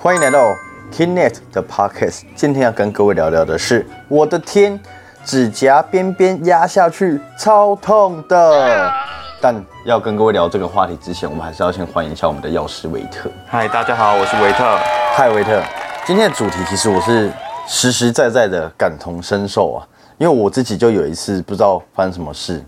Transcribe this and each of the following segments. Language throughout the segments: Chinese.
欢迎来到 Knet 的 Podcast。今天要跟各位聊聊的是，我的天，指甲边边压下去超痛的。但要跟各位聊这个话题之前，我们还是要先欢迎一下我们的药师维特。嗨，大家好，我是维特。嗨，维特。今天的主题其实我是实实在在的感同身受啊，因为我自己就有一次不知道发生什么事，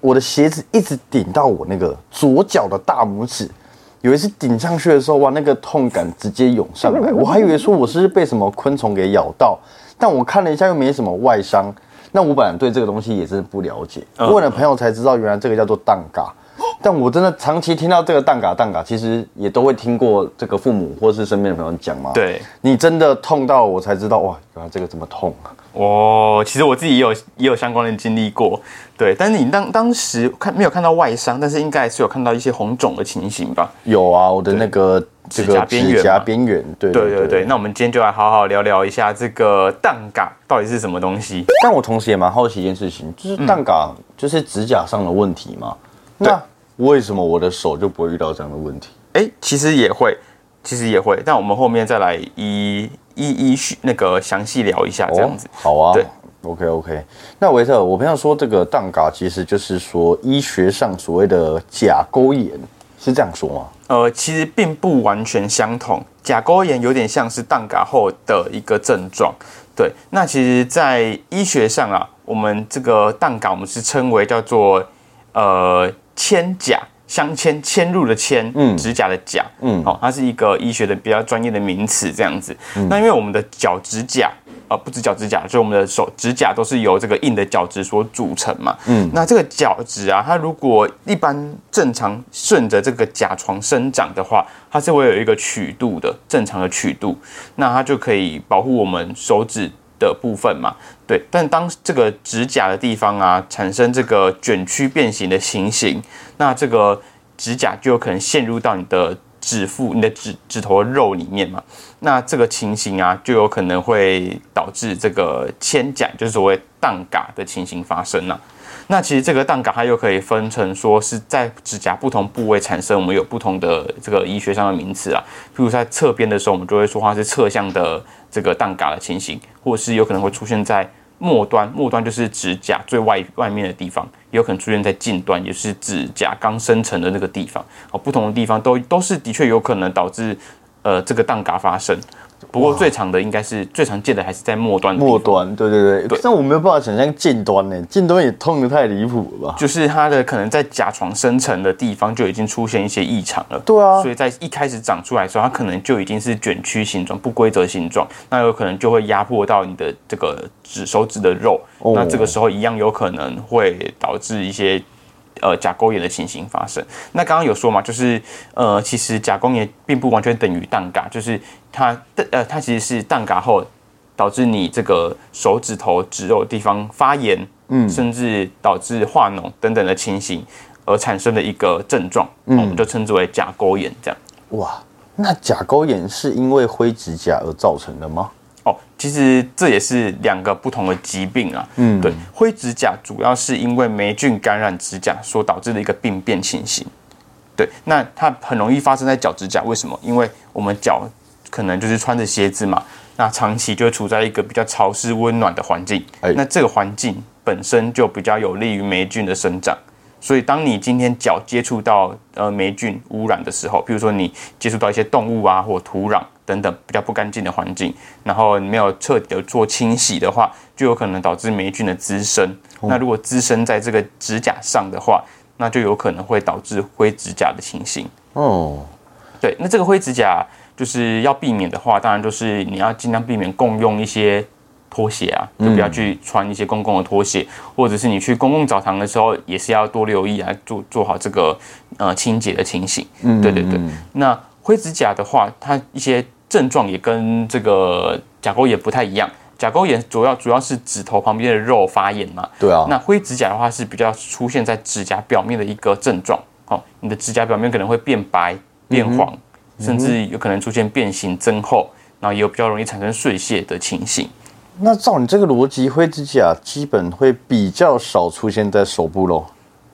我的鞋子一直顶到我那个左脚的大拇指。有一次顶上去的时候，哇，那个痛感直接涌上来，我还以为说我是被什么昆虫给咬到，但我看了一下又没什么外伤。那我本来对这个东西也是不了解，问了朋友才知道，原来这个叫做蛋嘎。但我真的长期听到这个蛋嘎蛋嘎，其实也都会听过这个父母或是身边的朋友讲嘛。对，你真的痛到我才知道，哇，原来这个这么痛啊！哦，其实我自己也有也有相关的经历过，对。但是你当当时看没有看到外伤，但是应该是有看到一些红肿的情形吧？有啊，我的那个这个指甲边缘，对对对对。那我们今天就来好好聊聊一下这个蛋嘎到底是什么东西。但我同时也蛮好奇一件事情，就是蛋嘎就是指甲上的问题嘛？那为什么我的手就不会遇到这样的问题？哎，其实也会，其实也会。但我们后面再来一一一续那个详细聊一下，这样子。好啊。对，OK OK。那维特，我朋友说这个蛋嘎其实就是说医学上所谓的甲沟炎，是这样说吗？呃，其实并不完全相同。甲沟炎有点像是蛋嘎后的一个症状。对，那其实，在医学上啊，我们这个蛋嘎，我们是称为叫做呃。铅甲镶嵌嵌入的嵌，嗯，指甲的甲，嗯，好，它是一个医学的比较专业的名词，这样子。那因为我们的脚指甲，呃，不止脚指甲，就我们的手指甲都是由这个硬的角质所组成嘛，嗯，那这个角质啊，它如果一般正常顺着这个甲床生长的话，它是会有一个曲度的，正常的曲度，那它就可以保护我们手指。的部分嘛，对，但当这个指甲的地方啊产生这个卷曲变形的情形，那这个指甲就有可能陷入到你的指腹、你的指指头肉里面嘛，那这个情形啊就有可能会导致这个铅甲，就是所谓荡嘎的情形发生了。那其实这个蛋嘎它又可以分成说是在指甲不同部位产生，我们有不同的这个医学上的名词啊。譬如在侧边的时候，我们就会说它是侧向的这个蛋嘎的情形，或是有可能会出现在末端，末端就是指甲最外外面的地方，也有可能出现在近端，也是指甲刚生成的那个地方。哦，不同的地方都都是的确有可能导致呃这个蛋嘎发生。不过最长的应该是最常见的还是在末端。末端，对对对。但我没有办法想象近端呢，近端也痛得太离谱了吧？就是它的可能在甲床生成的地方就已经出现一些异常了。对啊。所以在一开始长出来的时候，它可能就已经是卷曲形状、不规则形状，那有可能就会压迫到你的这个指手指的肉。那这个时候一样有可能会导致一些。呃，甲沟炎的情形发生。那刚刚有说嘛，就是呃，其实甲沟炎并不完全等于蛋嘎，就是它呃，它其实是蛋嘎后导致你这个手指头指肉地方发炎，嗯，甚至导致化脓等等的情形而产生的一个症状，我们就称之为甲沟炎。这样。哇，那甲沟炎是因为灰指甲而造成的吗？哦，其实这也是两个不同的疾病啊。嗯，对，灰指甲主要是因为霉菌感染指甲所导致的一个病变情形。对，那它很容易发生在脚指甲，为什么？因为我们脚可能就是穿着鞋子嘛，那长期就处在一个比较潮湿温暖的环境，那这个环境本身就比较有利于霉菌的生长。所以，当你今天脚接触到呃霉菌污染的时候，比如说你接触到一些动物啊或土壤。等等比较不干净的环境，然后你没有彻底的做清洗的话，就有可能导致霉菌的滋生。那如果滋生在这个指甲上的话，那就有可能会导致灰指甲的情形。哦，对，那这个灰指甲就是要避免的话，当然就是你要尽量避免共用一些拖鞋啊，就不要去穿一些公共的拖鞋，或者是你去公共澡堂的时候，也是要多留意啊，做做好这个呃清洁的情形。嗯，对对对。那灰指甲的话，它一些症状也跟这个甲沟炎不太一样，甲沟炎主要主要是指头旁边的肉发炎嘛。对啊。那灰指甲的话是比较出现在指甲表面的一个症状，哦，你的指甲表面可能会变白、变黄，甚至有可能出现变形、增厚，然后也有比较容易产生碎屑的情形。那照你这个逻辑，灰指甲基本会比较少出现在手部喽？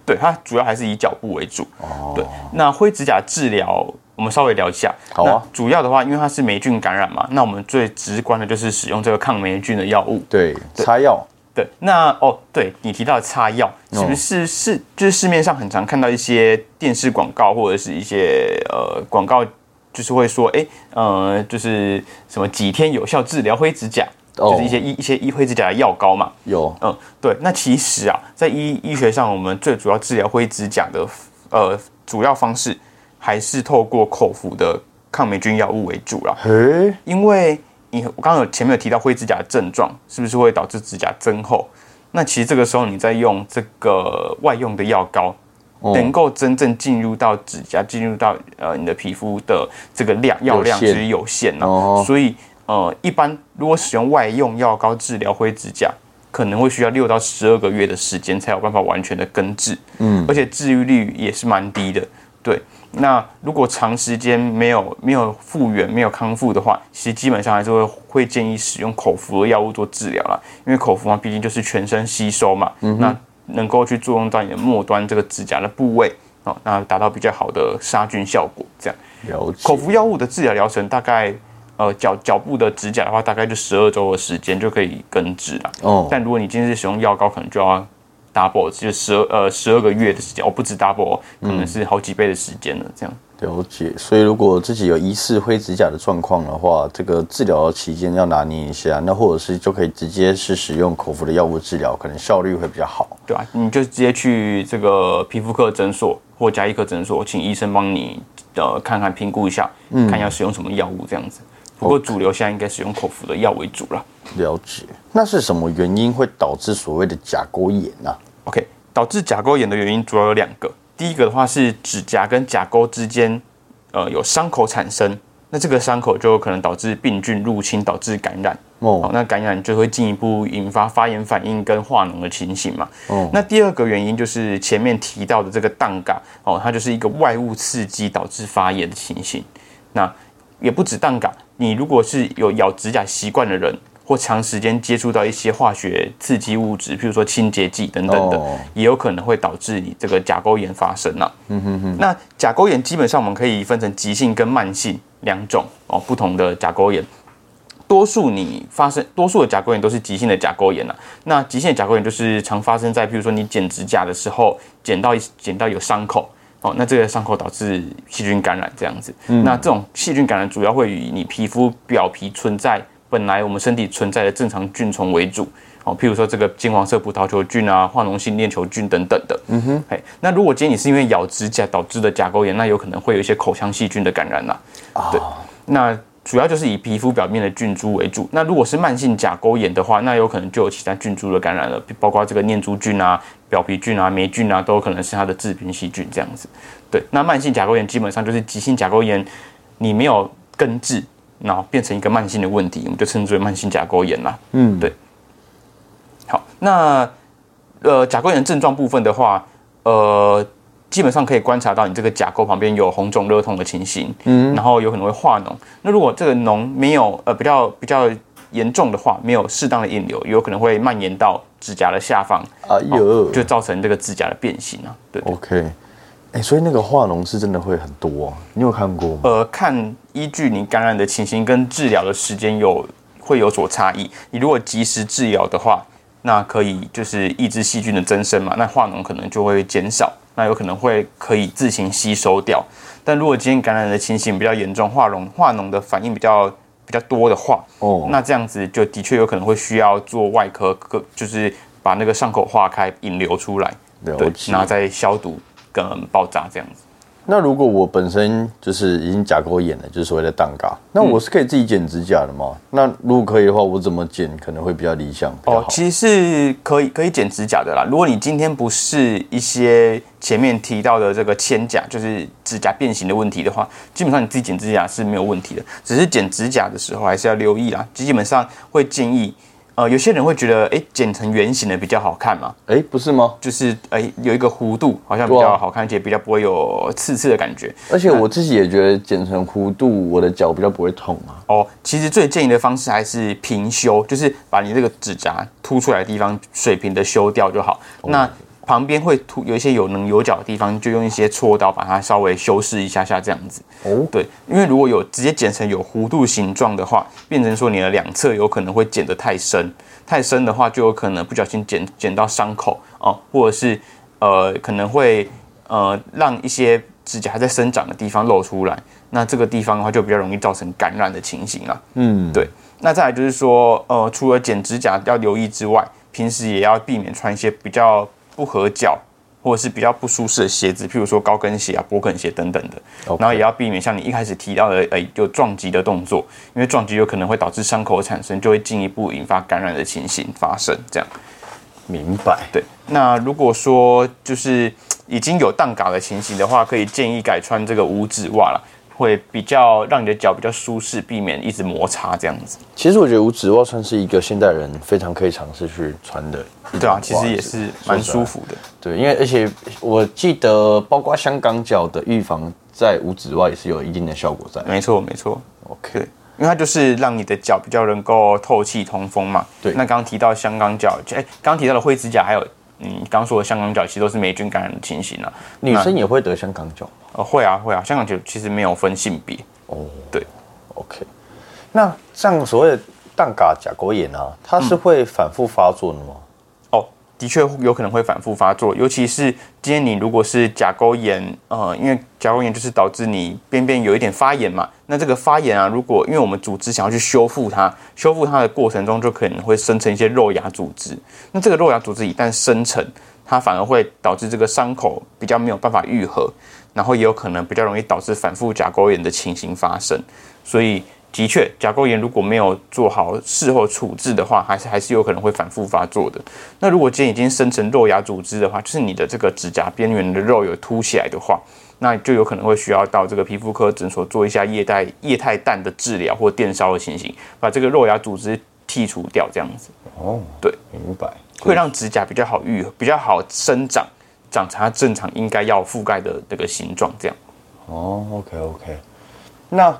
对，它主要还是以脚部为主。哦。对，那灰指甲治疗。我们稍微聊一下。好啊那主要的话，因为它是霉菌感染嘛，那我们最直观的就是使用这个抗霉菌的药物。对，擦药，对，那哦，对你提到的擦药，是不是是就是市面上很常看到一些电视广告或者是一些呃广告，就是会说，哎，呃，就是什么几天有效治疗灰指甲，哦就是一些一一些医灰指甲的药膏嘛。有，嗯，对，那其实啊，在医医学上，我们最主要治疗灰指甲的呃主要方式还是透过口服的抗霉菌药物为主啦。嘿，因为你我刚刚有前面有提到灰指甲的症状，是不是会导致指甲增厚？那其实这个时候你在用这个外用的药膏，哦能够真正进入到指甲，进入到呃你的皮肤的这个量药量其实有限呢、哦所以呃一般如果使用外用药膏治疗灰指甲，可能会需要六到十二个月的时间才有办法完全的根治，嗯，而且治愈率也是蛮低的。对，那如果长时间没有没有复原、没有康复的话，其实基本上还是会会建议使用口服的药物做治疗啦，因为口服嘛，毕竟就是全身吸收嘛，那能够去作用到你的末端这个指甲的部位哦，那达到比较好的杀菌效果。这样，口服药物的治疗疗程大概。呃，脚脚部的指甲的话，大概就十二周的时间就可以根治了。哦，但如果你今天是使用药膏，可能就要 double，就十二呃十二个月的时间，哦，不止 double，哦可能是好几倍的时间了。这样，了解。所以如果自己有疑似灰指甲的状况的话，这个治疗期间要拿捏一下，那或者是就可以直接是使用口服的药物治疗，可能效率会比较好。对啊、你就直接去这个皮肤科诊所或加医科诊所，请医生帮你呃看看评估一下，看要使用什么药物这样子。不过主流现在应该使用口服的药为主了。了解。那是什么原因会导致所谓的甲沟炎呢、OK，导致甲沟炎的原因主要有两个。第一个的话是指甲跟甲沟之间，呃，有伤口产生，那这个伤口就有可能导致病菌入侵，导致感染。哦哦，，那感染就会进一步引发发炎反应跟化脓的情形嘛。哦那第二个原因就是前面提到的这个氮嘎哦，它就是一个外物刺激导致发炎的情形。那也不止氮嘎，你如果是有咬指甲习惯的人，或长时间接触到一些化学刺激物质，譬如说清洁剂等等的，哦也有可能会导致你这个甲沟炎发生啊。嗯哼哼。那甲沟炎基本上我们可以分成急性跟慢性两种哦，不同的甲沟炎。多数你发生多数的甲沟炎都是急性的甲沟炎啊。那急性的甲沟炎就是常发生在，譬如说你剪指甲的时候，剪到剪到有伤口哦，那这个伤口导致细菌感染这样子。那这种细菌感染主要会与你皮肤表皮存在本来我们身体存在的正常菌虫为主。哦，譬如说这个金黄色葡萄球菌啊、化脓性链球菌等等的。嗯哼，嘿，那如果今天你是因为咬指甲导致的甲沟炎，那有可能会有一些口腔细菌的感染啦、对，那主要就是以皮肤表面的菌株为主。那如果是慢性甲沟炎的话，那有可能就有其他菌株的感染了，包括这个念珠菌啊、表皮菌啊、霉菌啊，都有可能是它的致病细菌这样子。对，那慢性甲沟炎基本上就是急性甲沟炎，你没有根治，然后变成一个慢性的问题，我们就称之为慢性甲沟炎啦。嗯，对。好，那呃甲沟炎症状部分的话，呃，基本上可以观察到你这个甲沟旁边有红肿热痛的情形，嗯，然后有可能会化脓。那如果这个脓没有呃比较比较严重的话，没有适当的引流，有可能会蔓延到指甲的下方，哎呦，就造成这个指甲的变形啊。对，OK，哎、所以那个化脓是真的会很多、你有看过吗？呃，看依据你感染的情形跟治疗的时间有会有所差异。你如果及时治疗的话，那可以就是抑制细菌的增生嘛，那化脓可能就会减少，那有可能会可以自行吸收掉。但如果今天感染的情形比较严重，化脓化脓的反应比较比较多的话，哦，那这样子就的确有可能会需要做外科，科就是把那个伤口化开，引流出来，对，然后再消毒跟爆炸这样子。那如果我本身就是已经甲沟炎了，就是所谓的蛋嘎，那我是可以自己剪指甲的吗？那如果可以的话，我怎么剪可能会比较理想？哦其实是可以可以剪指甲的啦。如果你今天不是一些前面提到的这个嵌甲，就是指甲变形的问题的话，基本上你自己剪指甲是没有问题的。只是剪指甲的时候还是要留意啦。基本上会建议，呃，有些人会觉得，哎，剪成圆形的比较好看嘛，哎、不是吗？就是哎有一个弧度，好像比较好看，而且比较不会有刺刺的感觉。而且我自己也觉得剪成弧度，我的脚比较不会痛啊。哦，其实最建议的方式还是平修，就是把你这个指甲凸出来的地方水平的修掉就好。那旁边会凸有一些有棱有角的地方，就用一些锉刀把它稍微修饰一下下这样子。哦，对，因为如果有直接剪成有弧度形状的话，变成说你的两侧有可能会剪得太深，太深的话就有可能不小心剪剪到伤口哦，或者是呃可能会呃让一些指甲还在生长的地方露出来，那这个地方的话就比较容易造成感染的情形了。嗯，对，那再来就是说，呃，除了剪指甲要留意之外，平时也要避免穿一些比较不合脚或者是比较不舒适的鞋子，譬如说高跟鞋啊、勃肯鞋等等的。然后也要避免像你一开始提到的，呃，有撞击的动作，因为撞击有可能会导致伤口产生，就会进一步引发感染的情形发生。这样，明白。对。那如果说就是已经有荡嘎的情形的话，可以建议改穿这个五指袜了。会比较让你的脚比较舒适，避免一直摩擦这样子。其实我觉得五指袜算是一个现代人非常可以尝试去穿的对啊。其实也是蛮舒服的。对，因为而且我记得，包括香港脚的预防，在五指袜也是有一定的效果在。没错，没错。OK，因为它就是让你的脚比较能够透气通风嘛。对那刚刚提到香港脚，哎，刚刚提到的灰指甲，还有嗯，刚刚说的香港脚，其实都是霉菌感染的情形啊。女生也会得香港脚。呃，会啊，会啊，香港脚其实没有分性别。哦，对，OK。那像所谓的蛋嘎甲沟炎啊，它是会反复发作的吗？哦，的确有可能会反复发作，尤其是今天你如果是甲沟炎，呃，因为甲沟炎就是导致你边边有一点发炎嘛。那这个发炎啊，如果因为我们组织想要去修复它，修复它的过程中就可能会生成一些肉芽组织。那这个肉芽组织一旦生成，它反而会导致这个伤口比较没有办法愈合，然后也有可能比较容易导致反复甲沟炎的情形发生。所以的确，甲沟炎如果没有做好事后处置的话，还是还是有可能会反复发作的。那如果今天已经生成肉芽组织的话，就是你的这个指甲边缘的肉有凸起来的话，那就有可能会需要到这个皮肤科诊所做一下液态液态氮的治疗或电烧的情形，把这个肉芽组织剔除掉，这样子哦，对，明白。会让指甲比较好愈合，比较好生长，长成它正常应该要覆盖的这个形状，这样。哦，OK OK。那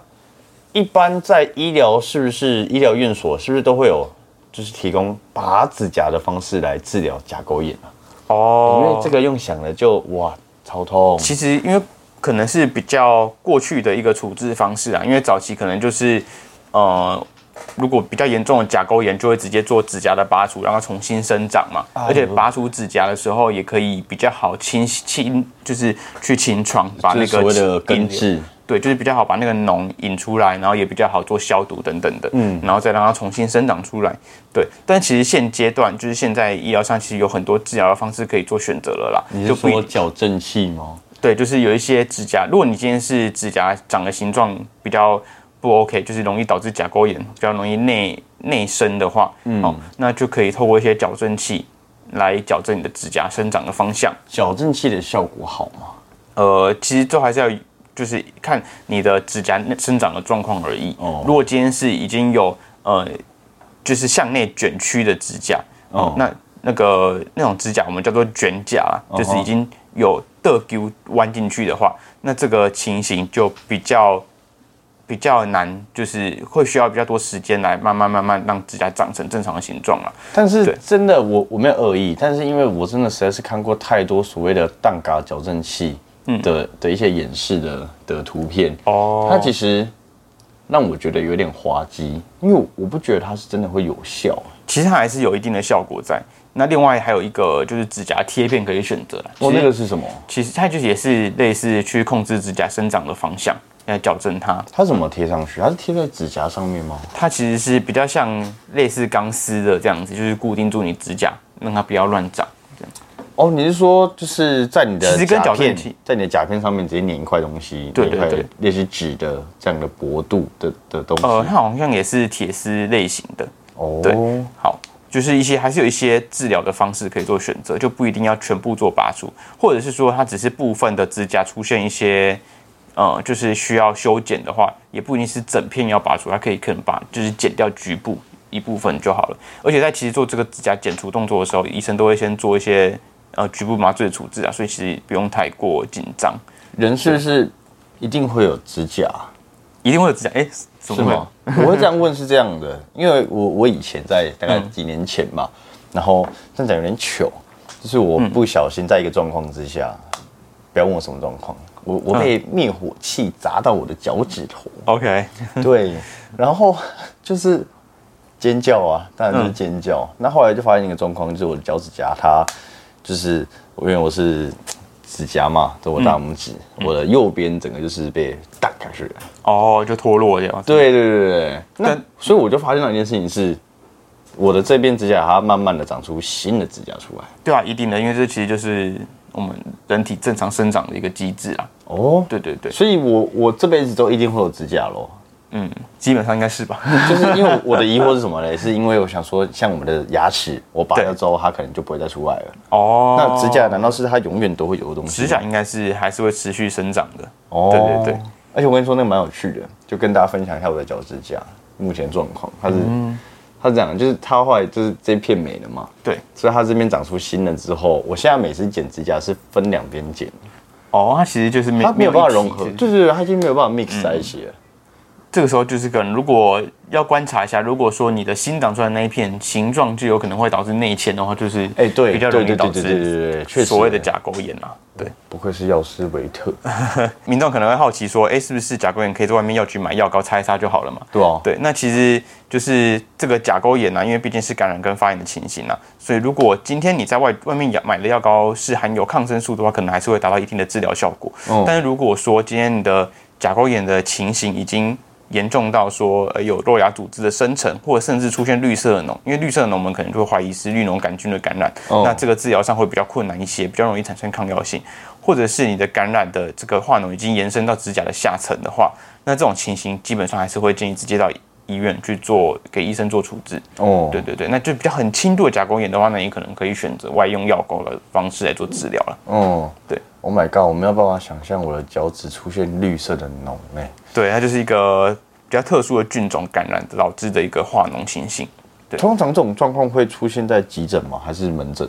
一般在医疗是不是医疗院所是不是都会有就是提供拔指甲的方式来治疗甲沟炎啊？哦因为这个用想了就哇超痛。其实因为可能是比较过去的一个处置方式啊，因为早期可能就是呃，如果比较严重的甲沟炎，就会直接做指甲的拔除，让它重新生长嘛。啊而且拔除指甲的时候，也可以比较好清清，就是去清创，把那个所谓的根治，对，就是比较好把那个脓引出来，然后也比较好做消毒等等的，嗯，然后再让它重新生长出来。对，但其实现阶段就是现在医疗上其实有很多治疗的方式可以做选择了啦，你就是说矫正器吗？对，就是有一些指甲，如果你今天是指甲长的形状比较不 OK，就是容易导致甲沟炎，比较容易内内生的话，哦，那就可以透过一些矫正器来矫正你的指甲生长的方向。矫正器的效果好吗？呃，其实都还是要就是看你的指甲生长的状况而已。哦如果今天是已经有呃，就是向内卷曲的指甲，哦哦，那那个那种指甲我们叫做卷甲就是已经有的丢弯进去的话，那这个情形就比较。比较难，就是会需要比较多时间来慢慢慢慢让指甲长成正常的形状了。但是真的，我我没有恶意，但是因为我真的实在是看过太多所谓的蛋嘎矫正器的、的一些演示的的图片，哦它其实让我觉得有点滑稽，因为我不觉得它是真的会有效。其实它还是有一定的效果在。那另外还有一个就是指甲贴片可以选择了。哦，那个是什么？其实它就也是类似去控制指甲生长的方向，来矫正它。它怎么贴上去？它是贴在指甲上面吗？它其实是比较像类似钢丝的这样子，就是固定住你指甲，让它不要乱长。哦，你是说就是在你的其实跟甲片在你的甲片上面直接粘一块东西，对对对类似纸的这样的薄度的的东西。呃，它好像也是铁丝类型的。哦，对好，就是一些还是有一些治疗的方式可以做选择，就不一定要全部做拔除，或者是说它只是部分的指甲出现一些。呃，就是需要修剪的话，也不一定是整片要拔除，它可以可能把就是剪掉局部一部分就好了。而且在其实做这个指甲剪除动作的时候，医生都会先做一些呃局部麻醉的处置啊，所以其实不用太过紧张。人是不是一定会有指甲？一定会有指甲，哎、怎么？我会这样问是这样的，因为我我以前在大概几年前嘛，然后这样讲有点糗，就是我不小心在一个状况之下，不要问我什么状况，我我被灭火器砸到我的脚趾头，OK，对，然后就是尖叫啊，当然就是尖叫。那后来就发现一个状况，就是我的脚趾甲它就是因为我是指甲嘛，就我大拇指，我的右边整个就是被打开去了。哦，就脱落这样子。对对对那所以我就发现到一件事情是，我的这边指甲它慢慢的长出新的指甲出来。对啊，一定的，因为这其实就是我们人体正常生长的一个机制啊。哦，对对对，所以我我这辈子都一定会有指甲咯。嗯，基本上应该是吧。就是因为我的疑惑是什么嘞？是因为我想说，像我们的牙齿，我拔掉之后，它可能就不会再出来了。哦，那指甲难道是它永远都会有的东西？指甲应该是还是会持续生长的。哦，对对对。而且我跟你说，那个蛮有趣的，就跟大家分享一下我的脚指甲目前状况。它是，嗯它是这样，就是它后来就是这片没了嘛，对，所以它这边长出新的之后，我现在每次剪指甲是分两边剪，哦，它其实就是没它没有办法融合，就是它已经没有办法 mix 在一起了。这个时候就是可能，如果要观察一下，如果说你的新长出来那一片形状就有可能会导致内嵌的话，就是哎对比较容易导致所谓的甲沟炎啊。对，不愧是药师维特，民众可能会好奇说，哎，是不是甲沟炎可以在外面药局买药膏擦一擦就好了嘛？对啊，对，那其实就是这个甲沟炎啊，因为毕竟是感染跟发炎的情形啊，所以如果今天你在外外面买的药膏是含有抗生素的话，可能还是会达到一定的治疗效果。哦但是如果说今天你的甲沟炎的情形已经严重到说呃有肉芽组织的生成，或者甚至出现绿色的脓，因为绿色的脓我们可能就会怀疑是绿脓杆菌的感染，哦那这个治疗上会比较困难一些，比较容易产生抗药性，或者是你的感染的这个化脓已经延伸到指甲的下层的话，那这种情形基本上还是会建议直接到医院去做给医生做处置。哦，对对对，那就比较很轻度的甲沟炎的话，那你可能可以选择外用药膏的方式来做治疗了。哦，对，Oh my god，我没有办法想象我的脚趾出现绿色的脓哎、对，它就是一个比较特殊的菌种感染导致的一个化脓情形，对通常这种状况会出现在急诊吗？还是门诊？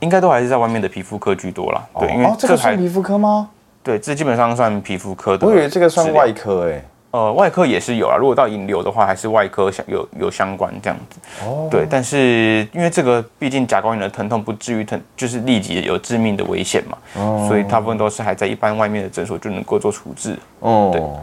应该都还是在外面的皮肤科居多啦。对，因为哦，这个还算皮肤科吗？对，这基本上算皮肤科的。我以为这个算外。科哎、呃，外科也是有啊，如果到引流的话，还是外科相有有相关这样子。哦，对，但是因为这个毕竟甲沟炎的疼痛不至于疼，就是立即有致命的危险嘛，哦所以大部分都是还在一般外面的诊所就能够做处置。哦，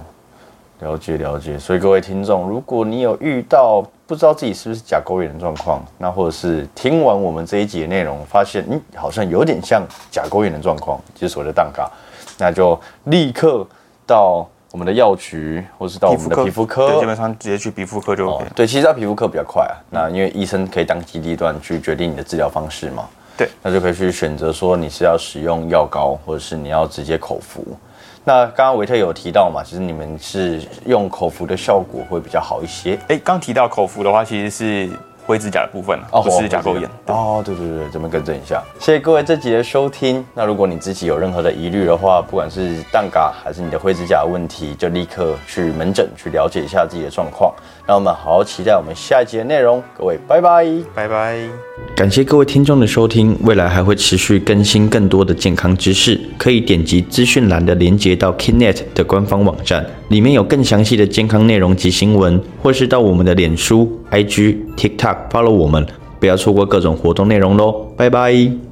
了解了解。所以各位听众，如果你有遇到不知道自己是不是甲沟炎的状况，那或者是听完我们这一集的内容，发现嗯好像有点像甲沟炎的状况，就是所谓的蛋嘎，那就立刻到我们的药局，或是到我们的皮肤科对，基本上直接去皮肤科就哦 OK。，对，其实到皮肤科比较快啊。那因为医生可以当机立断去决定你的治疗方式嘛。对，那就可以去选择说你是要使用药膏，或者是你要直接口服。那刚刚维特有提到嘛，其实你们是用口服的效果会比较好一些。哎，刚提到口服的话，其实是灰指甲的部分哦，不是甲沟炎。哦，对对对，这边更正一下。谢谢各位这集的收听。那如果你自己有任何的疑虑的话，不管是蛋嘎还是你的灰指甲的问题，就立刻去门诊去了解一下自己的状况。让我们好好期待我们下一集的内容。各位，拜拜。拜拜。感谢各位听众的收听，未来还会持续更新更多的健康知识，可以点击资讯栏的连接到 Kinet 的官方网站，里面有更详细的健康内容及新闻，或是到我们的脸书、IG、TikTok follow 我们，不要错过各种活动内容喽，拜拜。